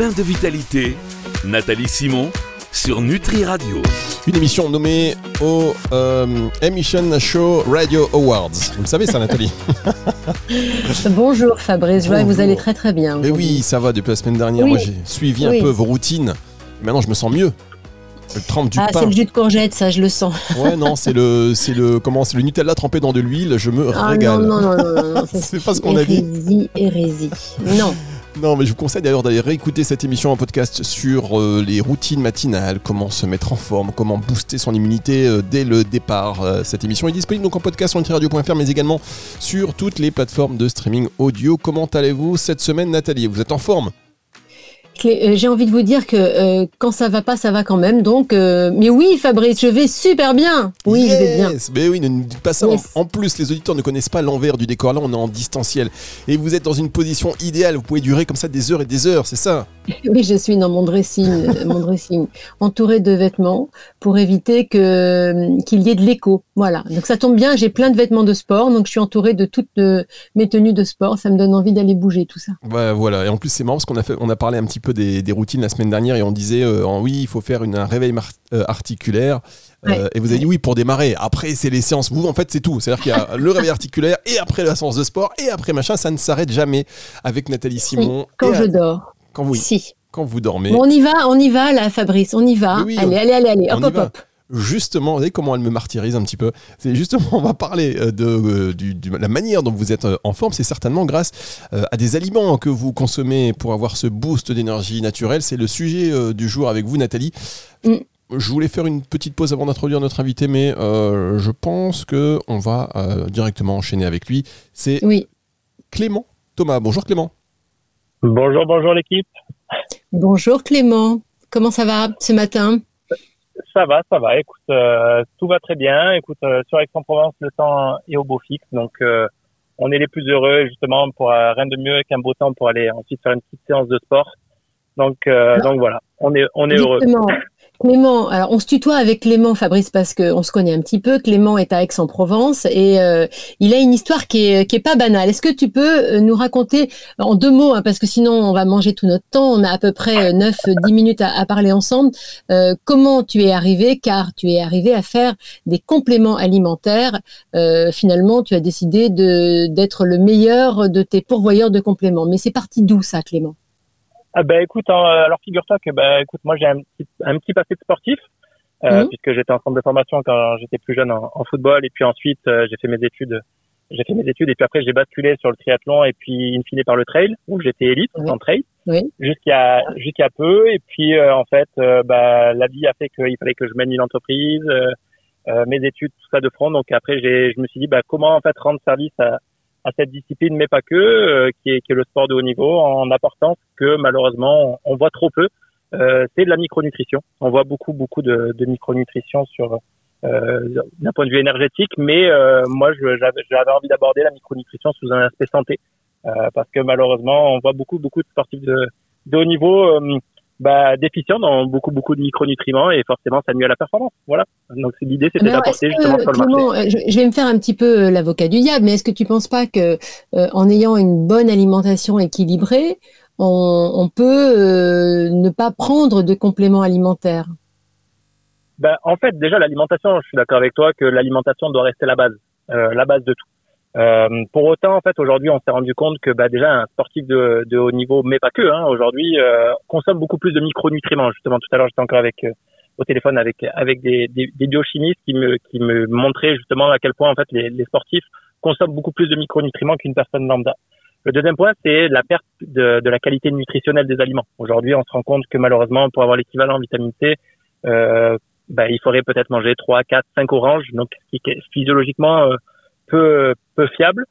plein de vitalité, Nathalie Simon sur Nutri Radio. Une émission nommée au euh, Emission Show Radio Awards. Vous le savez ça, Nathalie Bonjour Fabrice, je vois que vous Bonjour. allez très très bien. Mais oui, ça va depuis la semaine dernière. Oui. Moi, j'ai suivi un Oui. peu vos routines. Maintenant, je me sens mieux. Le trempe du Ah, c'est le jus de courgette, ça, je le sens. Ouais, non, c'est le, c'est le, comment, c'est le Nutella trempé dans de l'huile. Je me Ah, régale. non, non, non, non, non, C'est pas ce qu'on a dit. Hérésie, hérésie. Non. Non, mais je vous conseille d'ailleurs d'aller réécouter cette émission en podcast sur euh, les routines matinales, comment se mettre en forme, comment booster son immunité euh, dès le départ. Euh, cette émission est disponible donc en podcast sur nutriradio.fr, mais également sur toutes les plateformes de streaming audio. Comment allez-vous cette semaine, Nathalie? Vous êtes en forme? J'ai envie de vous dire que euh, quand ça va pas, ça va quand même. Donc, euh, mais oui, Fabrice, je vais super bien. Oui, je vais bien. Mais oui, ne nous dites pas ça. Yes. En, en plus, les auditeurs ne connaissent pas l'envers du décor. Là, on est en distanciel. Et vous êtes dans une position idéale. Vous pouvez durer comme ça des heures et des heures, c'est ça Oui, je suis dans mon dressing, euh, mon dressing, entouré de vêtements pour éviter que euh, qu'il y ait de l'écho. Voilà. Donc ça tombe bien, j'ai plein de vêtements de sport, donc je suis entourée de toutes euh, mes tenues de sport. Ça me donne envie d'aller bouger tout ça. Ouais, voilà. Et en plus, c'est marrant parce qu'on a, fait, on a parlé un petit peu des, des routines la semaine dernière et on disait, euh, en oui, il faut faire une, un réveil euh, articulaire. Euh, et vous avez dit oui pour démarrer. Après, c'est les séances. Vous, en fait, c'est tout. C'est-à-dire qu'il y a le réveil articulaire et après la séance de sport et après machin. Ça ne s'arrête jamais avec Nathalie Simon. Quand Et je à- dors. quand, vous, Si. quand vous dormez. Bon, on y va, on y va là, Fabrice, on y va. Oui, allez, on- allez, allez, allez, hop, hop, hop. Justement, vous savez comment elle me martyrise un petit peu C'est justement, on va parler euh, de euh, la manière dont vous êtes euh, en forme. C'est certainement grâce à des aliments que vous consommez pour avoir ce boost d'énergie naturelle. C'est le sujet du jour avec vous, Nathalie. Mm. Je voulais faire une petite pause avant d'introduire notre invité, mais euh, je pense que on va euh, directement enchaîner avec lui. C'est Oui. Clément Thomas. Bonjour Clément. Bonjour, bonjour l'équipe. Bonjour Clément. Comment ça va ce matin? Ça va, ça va. Écoute, euh, tout va très bien. Écoute, euh, sur Aix-en-Provence, le temps est au beau fixe, donc euh, on est les plus heureux justement pour euh, rien de mieux qu'un beau temps pour aller ensuite faire une petite séance de sport. Donc, euh, donc voilà, on est, on est heureux. Clément, alors on se tutoie avec Clément, Fabrice, parce qu'on se connaît un petit peu. Clément est à Aix-en-Provence et euh, il a une histoire qui est, qui est pas banale. Est-ce que tu peux euh, nous raconter en deux mots, hein, parce que sinon on va manger tout notre temps, on a à peu près 9-10 minutes à, parler ensemble, euh, comment tu es arrivé, car tu es arrivé à faire des compléments alimentaires. Euh, finalement, tu as décidé d'être le meilleur de tes pourvoyeurs de compléments. Mais c'est parti d'où ça, Clément? Ah ben écoute, hein, alors figure-toi que ben écoute, moi j'ai un petit, un petit passé de sportif. Euh, Mhm. puisque j'étais en centre de formation quand j'étais plus jeune en, en football et puis ensuite euh, j'ai fait mes études j'ai fait mes études et puis après j'ai basculé sur le triathlon et puis in fine par le trail où j'étais élite Oui. en trail Oui. jusqu'à jusqu'à peu et puis euh, en fait euh, bah, la vie a fait qu'il fallait que je mène une entreprise euh, euh, mes études tout ça de front donc après j'ai je me suis dit bah comment en fait rendre service à à cette discipline mais pas que euh, qui est qui est le sport de haut niveau en apportant ce que malheureusement on, voit trop peu. Euh, c'est de la micronutrition. On voit beaucoup beaucoup de, de micronutrition sur euh, d'un point de vue énergétique, mais euh, moi j'avais envie d'aborder la micronutrition sous un aspect santé, euh, parce que malheureusement on voit beaucoup beaucoup de sportifs de, de haut niveau euh, bah, déficients dans beaucoup beaucoup de micronutriments et forcément ça nuit à la performance. Voilà. Donc l'idée c'était d'apporter justement sur le marché. Clément, euh, je, vais me faire un petit peu euh, l'avocat du diable, mais est-ce que tu penses pas que euh, en ayant une bonne alimentation équilibrée, on, on peut euh, ne pas prendre de compléments alimentaires? Ben, en fait, déjà, l'alimentation, je suis d'accord avec toi que l'alimentation doit rester la base, euh, la base de tout. Euh, pour autant, en fait, aujourd'hui, on s'est rendu compte que bah, déjà un sportif de, de haut niveau, mais pas que, hein, aujourd'hui, euh, consomme beaucoup plus de micronutriments. Justement, tout à l'heure, j'étais encore avec euh, au téléphone avec avec des, des, des biochimistes qui me qui me montraient justement à quel point en fait les, les sportifs consomment beaucoup plus de micronutriments qu'une personne lambda. Le deuxième point, c'est la perte de, de la qualité nutritionnelle des aliments. Aujourd'hui, on se rend compte que malheureusement, pour avoir l'équivalent en vitamine C, euh, bah, il faudrait peut-être manger 3, 4, 5 oranges, donc ce qui physiologiquement euh, peu, fiable.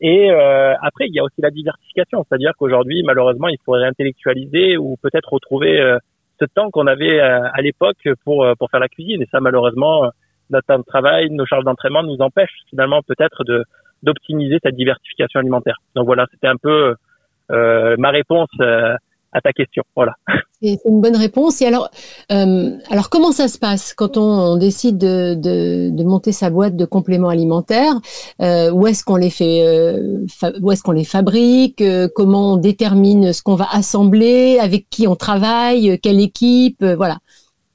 Et euh, après, il y a aussi la diversification, c'est-à-dire qu'aujourd'hui, malheureusement, il faudrait intellectualiser ou peut-être retrouver euh, ce temps qu'on avait euh, à l'époque pour, euh, pour faire la cuisine. Et ça, malheureusement, euh, notre temps de travail, nos charges d'entraînement nous empêchent finalement peut-être de d'optimiser cette diversification alimentaire. Donc voilà, c'était un peu euh, ma réponse à ta question. Voilà. C'est une bonne réponse. Et alors, euh, alors comment ça se passe quand on, décide de, de, de, monter sa boîte de compléments alimentaires euh, Où est-ce qu'on les fait euh, Où est-ce qu'on les fabrique Comment on détermine ce qu'on va assembler Avec qui on travaille Quelle équipe Voilà.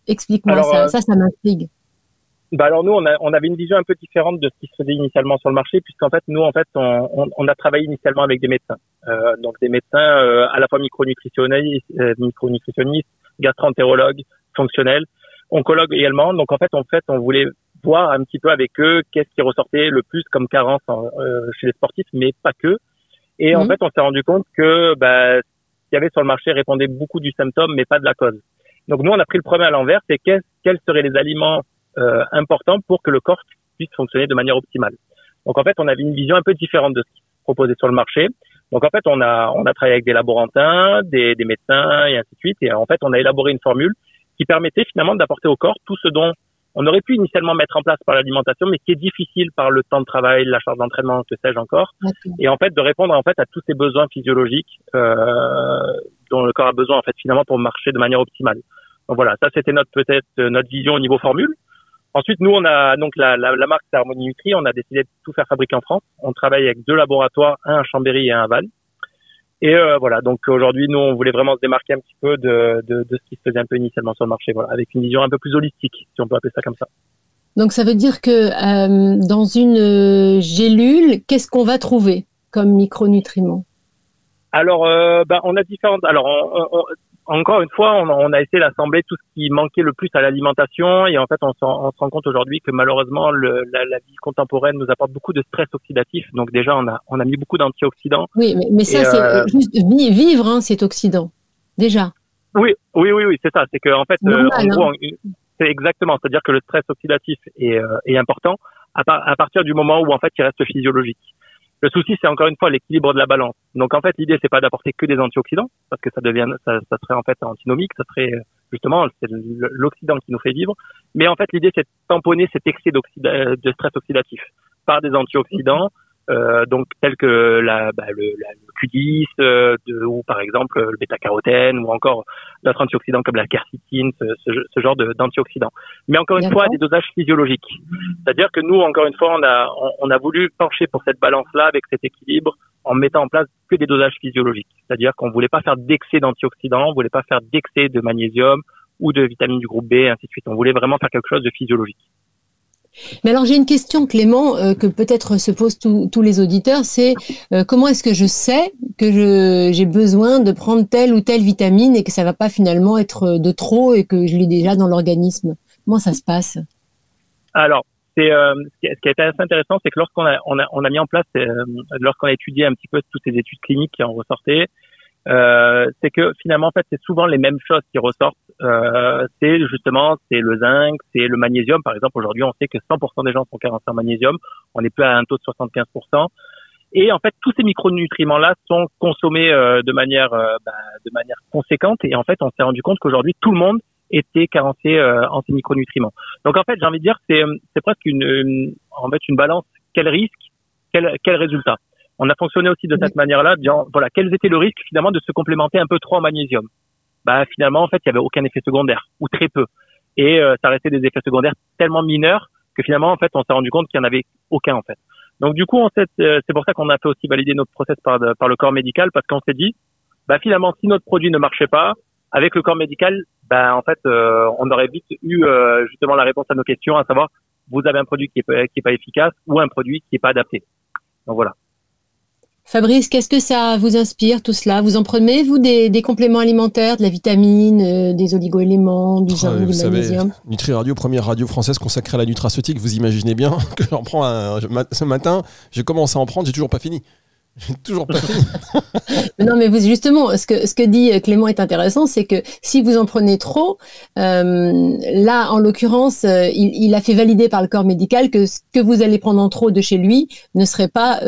Explique-moi ça. Ça, ça m'intrigue. Bah alors nous, on, a, on avait une vision un peu différente de ce qui se faisait initialement sur le marché, puisqu'en fait, nous, en fait, on, on, a travaillé initialement avec des médecins. Euh, donc des médecins euh, à la fois micronutritionnistes, euh, micronutritionnistes, gastroentérologues, fonctionnels, oncologues également. Donc en fait, en fait, on voulait voir un petit peu avec eux qu'est-ce qui ressortait le plus comme carence euh, chez les sportifs, mais pas que. Et en mhm. fait, on s'est rendu compte que bah, ce qu'il y avait sur le marché répondait beaucoup du symptôme, mais pas de la cause. Donc nous, on a pris le premier à l'envers, c'est quels seraient les aliments euh, important pour que le corps puisse fonctionner de manière optimale. Donc en fait, on avait une vision un peu différente de ce qui se proposait sur le marché. Donc en fait, on a on a travaillé avec des laborantins, des, des médecins et ainsi de suite. Et en fait, on a élaboré une formule qui permettait finalement d'apporter au corps tout ce dont on aurait pu initialement mettre en place par l'alimentation, mais qui est difficile par le temps de travail, la charge d'entraînement, que sais-je encore. Et en fait, de répondre en fait à tous ces besoins physiologiques euh, dont le corps a besoin en fait finalement pour marcher de manière optimale. Donc voilà, ça c'était notre peut-être notre vision au niveau formule. Ensuite, nous, on a donc la, la, la marque Harmonie Nutri. On a décidé de tout faire fabriquer en France. On travaille avec deux laboratoires, un à Chambéry et un à Val. Et euh, voilà, donc aujourd'hui, nous, on voulait vraiment se démarquer un petit peu de, de, de, ce qui se faisait un peu initialement sur le marché, voilà, avec une vision un peu plus holistique, si on peut appeler ça comme ça. Donc ça veut dire que euh, dans une euh, gélule, qu'est-ce qu'on va trouver comme micronutriments? Alors, euh, ben, on a différentes. Alors, on, on, encore une fois, on, a essayé d'assembler tout ce qui manquait le plus à l'alimentation et en fait, on, se rend compte aujourd'hui que malheureusement, le, la, la, vie contemporaine nous apporte beaucoup de stress oxydatif. Donc déjà, on a, on a mis beaucoup d'antioxydants. Oui, mais, mais ça, c'est euh, juste vivre, hein, cet oxydant, déjà. Oui, oui, oui, oui, c'est ça. C'est que en fait, euh, en gros, hein. c'est exactement. C'est-à-dire que le stress oxydatif est, euh, est important à, à, partir du moment où en fait, il reste physiologique. Le souci, c'est encore une fois l'équilibre de la balance. Donc en fait, l'idée, c'est pas d'apporter que des antioxydants, parce que ça devient, ça, ça serait en fait antinomique, ça serait justement c'est l'oxydant qui nous fait vivre. Mais en fait, l'idée, c'est de tamponner cet excès de stress oxydatif par des antioxydants euh, donc tels que la, bah, le, la, le Q10 euh, de, ou par exemple le bêta-carotène ou encore d'autres antioxydants comme la quercétine, ce, ce, ce genre d'antioxydants. Mais encore une fois, des dosages physiologiques. C'est-à-dire que nous, encore une fois, on a, on, a voulu pencher pour cette balance-là avec cet équilibre en mettant en place que des dosages physiologiques. C'est-à-dire qu'on voulait pas faire d'excès d'antioxydants, on voulait pas faire d'excès de magnésium ou de vitamines du groupe B, ainsi de suite. On voulait vraiment faire quelque chose de physiologique. Mais alors j'ai une question, Clément, euh, que peut-être se posent tous les auditeurs, c'est euh, comment est-ce que je sais que j'ai besoin de prendre telle ou telle vitamine et que ça va pas finalement être de trop et que je l'ai déjà dans l'organisme? Comment ça se passe? Alors, euh, ce qui a été assez intéressant, c'est que lorsqu'on a, on a, on a mis en place, lorsqu'on a étudié un petit peu toutes ces études cliniques qui en ressortaient, euh, c'est que finalement en fait c'est souvent les mêmes choses qui ressortent. Euh, c'est justement c'est le zinc, c'est le magnésium. Par exemple aujourd'hui on sait que 100% des gens sont carencés en magnésium. On n'est plus à un taux de 75%. Et en fait tous ces micronutriments là sont consommés euh, de manière euh, bah, de manière conséquente. Et en fait on s'est rendu compte qu'aujourd'hui tout le monde était carencé euh, en ces micronutriments. Donc en fait j'ai envie de dire c'est c'est presque une, une, en fait une balance quel risque? Quel quel résultat? On a fonctionné aussi de cette manière-là, disant voilà quels étaient le risque finalement de se complémenter un peu trop en magnésium? Bah finalement en fait il y avait aucun effet secondaire ou très peu et euh, ça restait des effets secondaires tellement mineurs que finalement en fait on s'est rendu compte qu'il n'y en avait aucun en fait. Donc du coup euh, c'est pour ça qu'on a fait aussi valider notre process par, par le corps médical parce qu'on s'est dit bah finalement si notre produit ne marchait pas avec le corps médical bah en fait euh, on aurait vite eu justement la réponse à nos questions à savoir vous avez un produit qui est, qui est pas efficace ou un produit qui est pas adapté. Donc voilà. Fabrice, qu'est-ce que ça vous inspire tout cela? Vous en prenez, vous, des, compléments alimentaires, de la vitamine, euh, des oligo-éléments, du zinc, du magnésium? Nutri Radio, première radio française consacrée à la nutraceutique, vous imaginez bien que j'en prends un, ce matin, j'ai commencé à en prendre, j'ai toujours pas fini. J'ai toujours pas fini. non, mais vous, justement, ce que, ce que dit Clément est intéressant, c'est que si vous en prenez trop, euh, là, en l'occurrence, euh, il, il, a fait valider par le corps médical que ce que vous allez prendre en trop de chez lui ne serait pas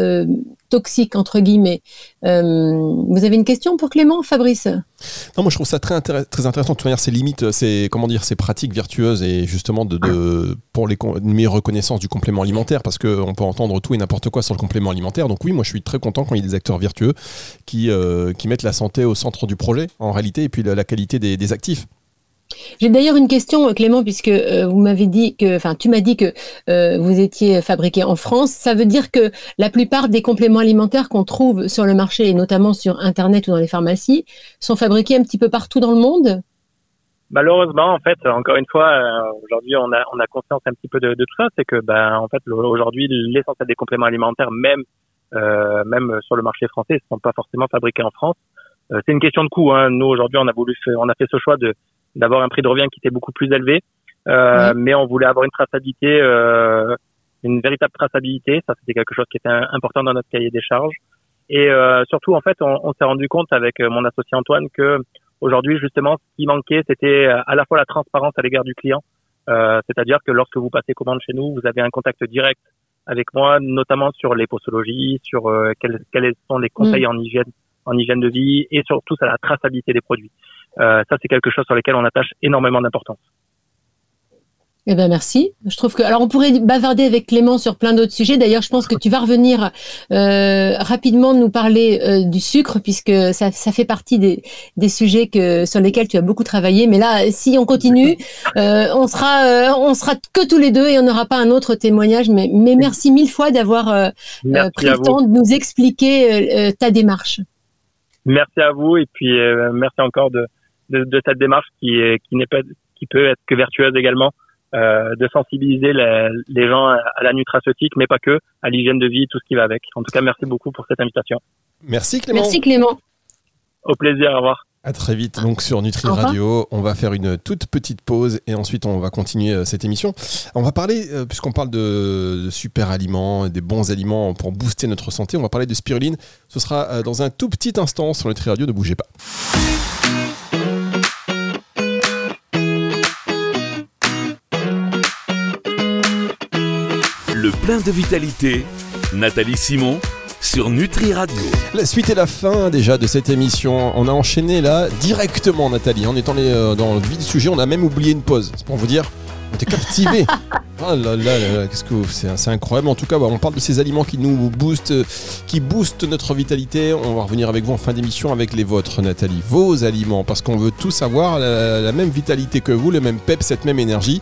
toxiques entre guillemets. vous avez une question pour Clément, Fabrice? Non, moi je trouve ça très, intéressant. De toute manière, ces limites, c'est comment dire, ces pratiques vertueuses et justement de, pour les une meilleure reconnaissance du complément alimentaire, parce qu'on peut entendre tout et n'importe quoi sur le complément alimentaire. Donc oui, moi je suis très content quand il y a des acteurs vertueux qui, qui mettent la santé au centre du projet en réalité et puis la, qualité des actifs. J'ai d'ailleurs une question, Clément, puisque euh, vous m'avez dit que, enfin, tu m'as dit que euh, vous étiez fabriqué en France. Ça veut dire que la plupart des compléments alimentaires qu'on trouve sur le marché, et notamment sur Internet ou dans les pharmacies, sont fabriqués un petit peu partout dans le monde? Malheureusement, en fait, encore une fois, euh, aujourd'hui, on a, on a conscience un petit peu de, tout ça. C'est que, ben, en fait, aujourd'hui, l'essentiel des compléments alimentaires, même, même sur le marché français, ne sont pas forcément fabriqués en France. c'est une question de coût. Hein. Nous, aujourd'hui, on a voulu, on a fait ce choix de d'avoir un prix de revient qui était beaucoup plus élevé. Euh, mais on voulait avoir une traçabilité, euh, une véritable traçabilité. Ça, c'était quelque chose qui était important dans notre cahier des charges. Et euh, surtout, en fait, on, on s'est rendu compte avec euh, mon associé Antoine que aujourd'hui, justement, ce qui manquait, c'était euh, à la fois la transparence à l'égard du client, euh, c'est-à-dire que lorsque vous passez commande chez nous, vous avez un contact direct avec moi, notamment sur les posologies, sur quels, quels, sont les conseils mm. en hygiène, en hygiène de vie, et surtout à la traçabilité des produits. Euh, ça, c'est quelque chose sur lequel on attache énormément d'importance. Eh ben merci. Je trouve que alors on pourrait bavarder avec Clément sur plein d'autres sujets. D'ailleurs, je pense que tu vas revenir euh, rapidement nous parler euh, du sucre puisque ça, ça fait partie des, des, sujets que sur lesquels tu as beaucoup travaillé. Mais là, si on continue, euh, on sera euh, on sera que tous les deux et on n'aura pas un autre témoignage. Mais, mais merci mille fois d'avoir euh, pris le temps de nous expliquer ta démarche. Merci à vous et puis merci encore de de, de, cette démarche qui qui n'est pas qui peut être que vertueuse également euh, de sensibiliser les, gens à, la nutraceutique mais pas que à l'hygiène de vie tout ce qui va avec en tout cas merci beaucoup pour cette invitation merci Clément merci Clément au plaisir au revoir à très vite donc sur Nutri Radio. On va faire une toute petite pause et ensuite on va continuer euh, cette émission. On va parler, euh, puisqu'on parle de, de, super aliments, des bons aliments pour booster notre santé, on va parler de spiruline. Ce sera dans un tout petit instant sur Nutri Radio, ne bougez pas. De vitalité, Nathalie Simon sur Nutri Radio. La suite et la fin déjà de cette émission. On a enchaîné là directement Nathalie. En étant euh, dans le vif du sujet, on a même oublié une pause. C'est pour vous dire, on était captivé. Ah là là, là qu'est-ce que c'est, incroyable. En tout cas, bah, on parle de ces aliments qui nous boostent, qui boostent notre vitalité. On va revenir avec vous en fin d'émission avec les vôtres, Nathalie. Vos aliments, parce qu'on veut tous avoir la, même vitalité que vous, le même pep, cette même énergie.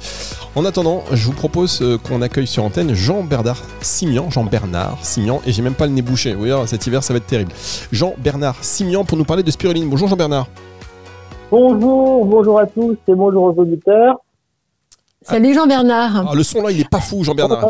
En attendant, je vous propose euh, qu'on accueille sur antenne Jean-Bernard Simian, Jean-Bernard Simian, et j'ai même pas le nez bouché. Vous voyez, cet hiver, ça va être terrible. Jean-Bernard Simian pour nous parler de spiruline. Bonjour Jean-Bernard. Bonjour, bonjour à tous et bonjour aux auditeurs. Salut Jean-Bernard. Ah, le son là, il est pas fou, Jean-Bernard.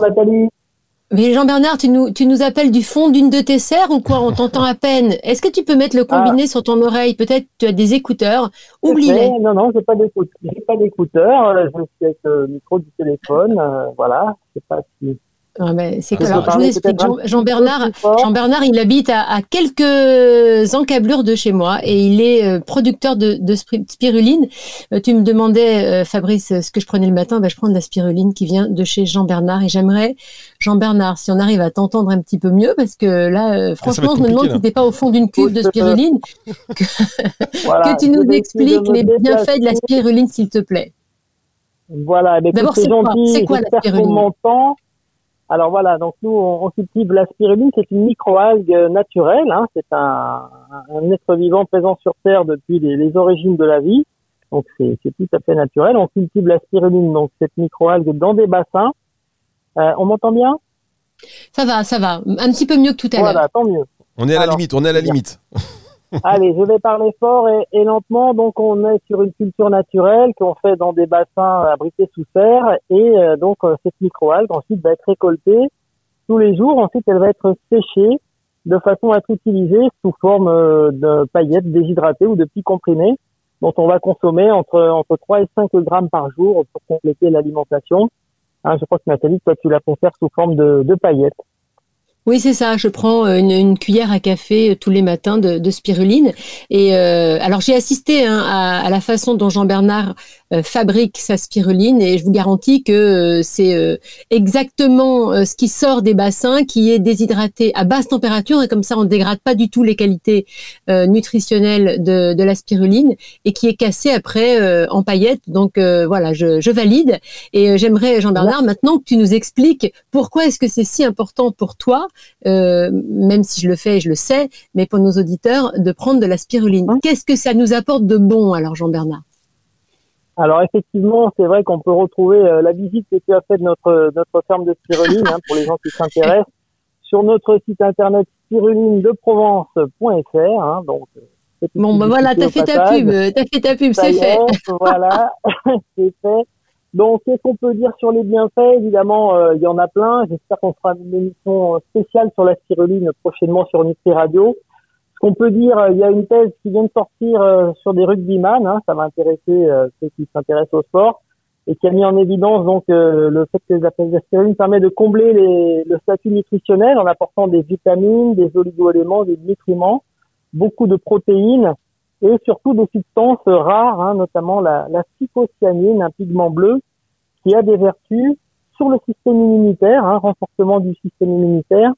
Mais Jean-Bernard, tu nous, tu nous appelles du fond d'une de tes serres ou quoi? On t'entend à peine. Est-ce que tu peux mettre le combiné ah. sur ton oreille? Peut-être tu as des écouteurs. Oublie-les. Non, non, j'ai pas d'écouteurs. Je suis avec le micro du téléphone. Euh, voilà. Je sais pas si ah, c'est que, alors, je vous explique, Jean, Bernard, Jean Bernard, il habite à, quelques encablures de chez moi et il est euh, producteur de, spiruline. Euh, tu me demandais, euh, Fabrice, ce que je prenais le matin. Ben, je prends de la spiruline qui vient de chez Jean Bernard et j'aimerais, Jean Bernard, si on arrive à t'entendre un petit peu mieux, parce que là, franchement, je me demande si tu n'es pas au fond d'une cuve de spiruline, que, tu nous expliques les bienfaits de la spiruline, s'il te plaît. Voilà, d'abord, c'est quoi, la spiruline? Alors voilà, donc nous on, cultive la spiruline, c'est une microalgue naturelle, hein, c'est un, un, être vivant présent sur Terre depuis les, les origines de la vie, donc c'est tout à fait naturel. On cultive la spiruline, donc cette microalgue dans des bassins. Euh, on m'entend bien? Ça va, ça va, un petit peu mieux que tout à l'heure. Voilà, tant mieux. On est à la limite, on est à la limite. Allez, je vais parler fort et, et, lentement. Donc, on est sur une culture naturelle qu'on fait dans des bassins abrités sous serre. Et euh, donc, euh, cette microalgue ensuite va être récoltée tous les jours. Ensuite, elle va être séchée de façon à être utilisée sous forme euh, de paillettes déshydratées ou de petits comprimés dont on va consommer entre, entre 3 et 5 grammes par jour pour compléter l'alimentation. Hein, je crois que Nathalie, toi, tu la conserves sous forme de, de paillettes. Oui, c'est ça. Je prends euh, une, cuillère à café euh, tous les matins de, spiruline. Et euh, alors j'ai assisté hein, à, la façon dont Jean Bernard fabrique sa spiruline et je vous garantis que c'est exactement ce qui sort des bassins qui est déshydraté à basse température et comme ça on ne dégrade pas du tout les qualités nutritionnelles de, de, la spiruline et qui est cassé après en paillettes. Donc voilà, je, je, valide et j'aimerais Jean-Bernard maintenant que tu nous expliques pourquoi est-ce que c'est si important pour toi, même si je le fais et je le sais, mais pour nos auditeurs de prendre de la spiruline. Qu'est-ce que ça nous apporte de bon alors Jean-Bernard alors effectivement, c'est vrai qu'on peut retrouver euh, la visite que tu as faite de notre notre ferme de spiruline hein, pour les gens qui s'intéressent sur notre site internet spirulinedeprovence.fr. Hein, donc euh, bon ben voilà, t'as fait ta pub, t'as fait ta pub, c'est fait. voilà, c'est fait. Donc qu'est-ce qu'on peut dire sur les bienfaits? Évidemment, euh, il y en a plein. J'espère qu'on fera une émission spéciale sur la spiruline prochainement sur Nutri Radio qu'on peut dire, il y a une thèse qui vient de sortir euh, sur des rugbyman, hein, ça va intéresser euh, ceux qui s'intéressent au sport, et qui a mis en évidence donc euh, le fait que la l'aspirine permet de combler les, le statut nutritionnel en apportant des vitamines, des oligo-éléments, des nutriments, beaucoup de protéines et surtout des substances rares, hein, notamment la, la phycocyanine, un pigment bleu, qui a des vertus sur le système immunitaire, hein, renforcement du système immunitaire,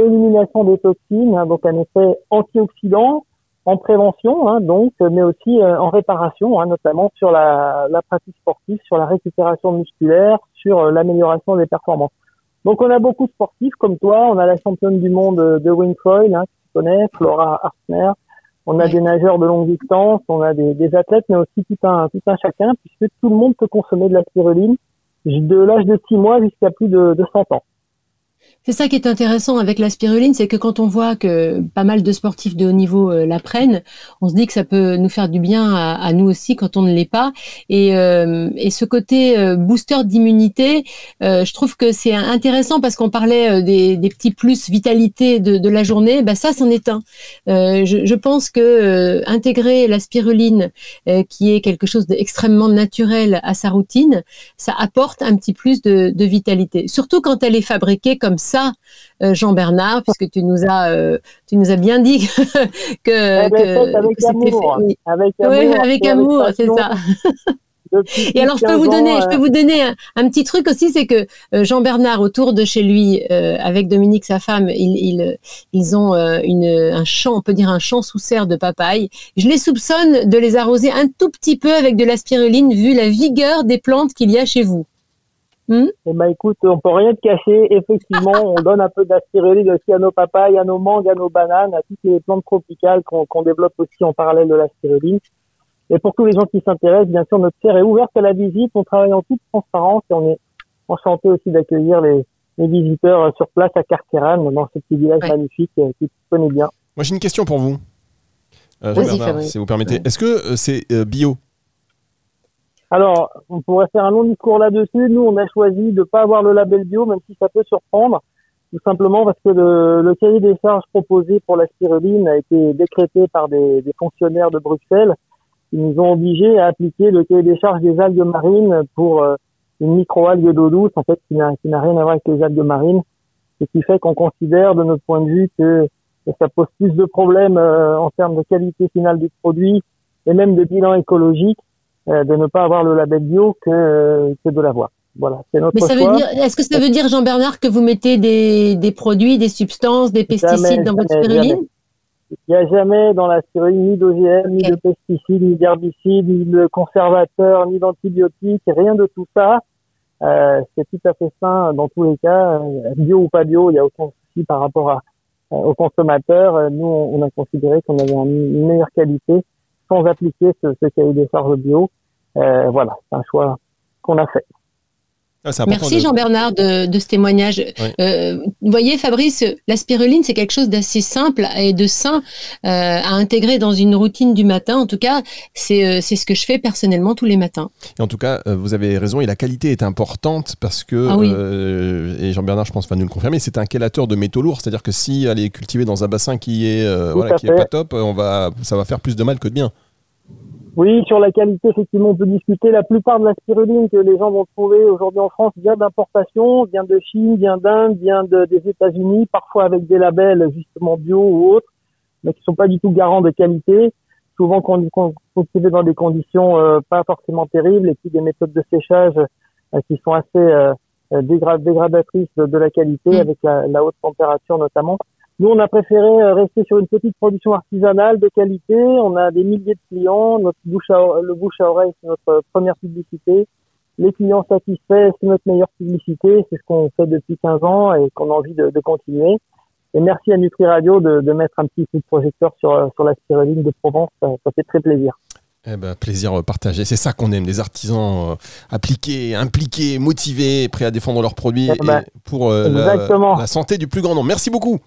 élimination des toxines, hein, donc un effet antioxydant en prévention, hein, donc, mais aussi euh, en réparation, hein, notamment sur la, la, pratique sportive, sur la récupération musculaire, sur euh, l'amélioration des performances. Donc on a beaucoup de sportifs comme toi, on a la championne du monde de wingfoil, hein, tu connais, Flora Hartner, on a des nageurs de longue distance, on a des, des, athlètes, mais aussi tout un, tout un chacun, puisque tout le monde peut consommer de la spiruline de l'âge de 6 mois jusqu'à plus de, de 100 ans. C'est ça qui est intéressant avec la spiruline, c'est que quand on voit que pas mal de sportifs de haut niveau euh, la prennent, on se dit que ça peut nous faire du bien à, nous aussi quand on ne l'est pas. Et, euh, ce côté euh, booster d'immunité, je trouve que c'est intéressant parce qu'on parlait des, petits plus vitalité de, la journée. Bah ça, c'en est un. Je, pense que intégrer la spiruline, qui est quelque chose d'extrêmement naturel à sa routine, ça apporte un petit plus de vitalité. Surtout quand elle est fabriquée comme ça euh, Jean Bernard, puisque tu nous as, euh, tu nous as bien dit que, avec, amour, avec amour, c'est ça. Et alors, je peux vous donner, je peux vous donner un, petit truc aussi, c'est que euh, Jean Bernard, autour de chez lui, avec Dominique, sa femme, ils, ils, ont une, un champ, on peut dire un champ sous serre de papaye. Je les soupçonne de les arroser un tout petit peu avec de la spiruline, vu la vigueur des plantes qu'il y a chez vous. Hmm? Eh ben écoute, on peut rien te cacher. Effectivement, on donne un peu d'aspiruline aussi à nos papayes, à nos mangues, à nos bananes, à toutes les plantes tropicales qu'on développe aussi en parallèle de l'aspiruline. Et pour tous les gens qui s'intéressent, bien sûr, notre serre est ouverte à la visite. On travaille en toute transparence et on est enchanté aussi d'accueillir les, les, visiteurs sur place à Carqueran, dans ce petit village magnifique euh, qui connaît bien. Moi, j'ai une question pour vous. Euh, si vous permettez. Est-ce que euh, c'est euh, bio? Alors, on pourrait faire un long discours là-dessus. Nous, on a choisi de ne pas avoir le label bio, même si ça peut surprendre, tout simplement parce que le, cahier des charges proposé pour la spiruline a été décrété par des, fonctionnaires de Bruxelles. Qui nous ont obligés à appliquer le cahier des charges des algues marines pour euh, une microalgue d'eau douce, en fait, qui n'a rien à voir avec les algues marines, ce qui fait qu'on considère, de notre point de vue, que, ça pose plus de problèmes euh, en termes de qualité finale du produit et même de bilan écologique de ne pas avoir le label bio que, euh, que de l'avoir. Voilà, c'est notre Mais ça veut dire, est-ce que ça veut dire, Jean-Bernard, que vous mettez des, des produits, des substances, des pesticides dans votre spiruline Il n'y a jamais dans la spiruline ni d'OGM, ni de pesticides, ni d'herbicides, ni de conservateurs, ni d'antibiotiques, rien de tout ça. Euh, c'est tout à fait sain dans tous les cas, euh, bio ou pas bio, il n'y a aucun souci par rapport à, aux consommateurs. Nous, on a considéré qu'on avait une meilleure qualité sans appliquer ce, ce cahier des charges bio. Euh, voilà, c'est un choix qu'on a fait. Ah, Merci Jean-Bernard de, de, ce témoignage. Euh, vous voyez Fabrice, la spiruline c'est quelque chose d'assez simple et de sain euh, à intégrer dans une routine du matin. En tout cas, c'est euh, c'est ce que je fais personnellement tous les matins. Et en tout cas, euh, vous avez raison et la qualité est importante parce que, ah euh, et Jean-Bernard je pense va nous le confirmer, c'est un chélateur de métaux lourds. C'est-à-dire que si elle est cultivée dans un bassin qui est, voilà, qui est pas top, on va, ça va faire plus de mal que de bien. Oui, sur la qualité, effectivement, on peut discuter. La plupart de la spiruline que les gens vont trouver aujourd'hui en France vient d'importation, vient de Chine, vient d'Inde, vient de, des États-Unis, parfois avec des labels justement bio ou autres, mais qui sont pas du tout garants de qualité. souvent cultivés dans des conditions pas forcément terribles et puis des méthodes de séchage qui sont assez dégradatrices de, la qualité avec la, la, haute température notamment. Nous, on a préféré rester sur une petite production artisanale de qualité. On a des milliers de clients. Notre bouche à, le bouche à oreille, c'est notre première publicité les clients satisfaits, c'est notre meilleure publicité. C'est ce qu'on fait depuis 15 ans et qu'on a envie de, de, continuer. Et merci à Nutri Radio de, de, mettre un petit coup de projecteur sur, sur la spiruline de Provence. Ça, fait très plaisir. Eh ben, plaisir partagé. C'est ça qu'on aime, des artisans euh, appliqués, impliqués, motivés, prêts à défendre leurs produits eh ben, pour euh, la, santé du plus grand nombre. Merci beaucoup.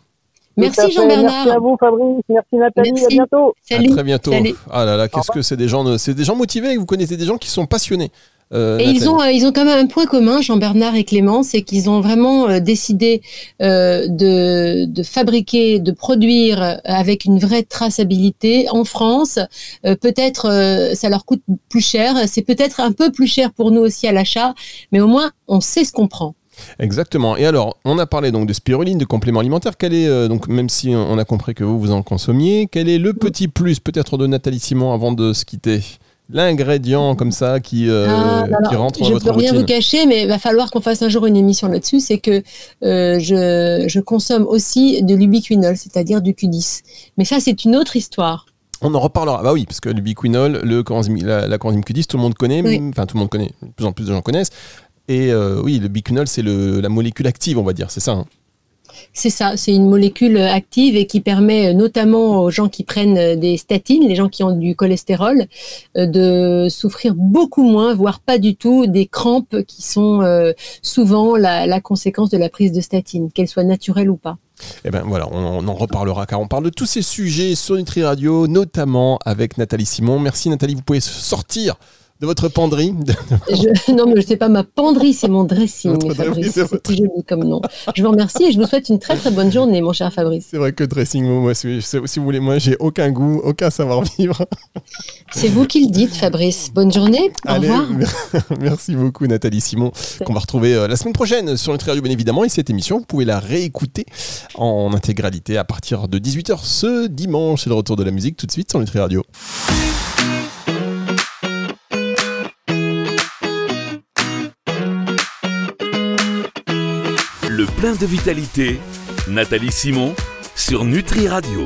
Merci Jean-Bernard. Merci à vous Fabrice, merci Nathalie, à bientôt. Salut. À très bientôt. Ah là là, qu'est-ce que c'est des gens, c'est des gens motivés. Vous connaissez des gens qui sont passionnés. Euh, et ils ont, euh, ils ont quand même un point commun, Jean-Bernard et Clément, c'est qu'ils ont vraiment euh, décidé de, de, fabriquer, de produire avec une vraie traçabilité en France. peut-être ça leur coûte plus cher, c'est peut-être un peu plus cher pour nous aussi à l'achat, mais au moins on sait ce qu'on prend. Exactement. Et alors, on a parlé donc de spiruline, de compléments alimentaires. Quel est donc même si on a compris que vous vous en consommiez, quel est le petit plus peut-être de Nathalie Simon avant de se quitter? L'ingrédient comme ça qui, euh, ah, qui rentre dans votre Je peux rien vous cacher, mais il va falloir qu'on fasse un jour une émission là-dessus. C'est que euh, je, je, consomme aussi de l'ubiquinol, c'est-à-dire du Q10. Mais ça, c'est une autre histoire. On en reparlera. Bah oui, parce que l'ubiquinol, le la, la coenzyme Q10, tout le monde connaît. Enfin, tout le monde connaît. De plus en plus de gens connaissent. Et euh, oui, le biquinol, c'est la molécule active, on va dire. C'est ça. Hein. C'est ça, c'est une molécule active et qui permet notamment aux gens qui prennent des statines, les gens qui ont du cholestérol, euh, de souffrir beaucoup moins, voire pas du tout, des crampes qui sont euh, souvent la, conséquence de la prise de statine, qu'elle soit naturelle ou pas. Eh bien voilà, on, en reparlera car on parle de tous ces sujets sur Nutri Radio, notamment avec Nathalie Simon. Merci Nathalie, vous pouvez sortir de votre penderie Non, mais je sais pas ma penderie, c'est mon dressing. C'est joli comme nom. Je vous remercie et je vous souhaite une très très bonne journée, mon cher Fabrice. C'est vrai que dressing, moi, si, vous voulez, moi, j'ai aucun goût, aucun savoir-vivre. C'est vous qui le dites, Fabrice. Bonne journée. Au revoir. Merci beaucoup, Nathalie Simon, qu'on va retrouver euh, la semaine prochaine sur le Radio, bien évidemment. Et cette émission, vous pouvez la réécouter en intégralité à partir de 18h ce dimanche. C'est le retour de la musique tout de suite sur Nutri Radio. Plein de vitalité, Nathalie Simon sur Nutri Radio.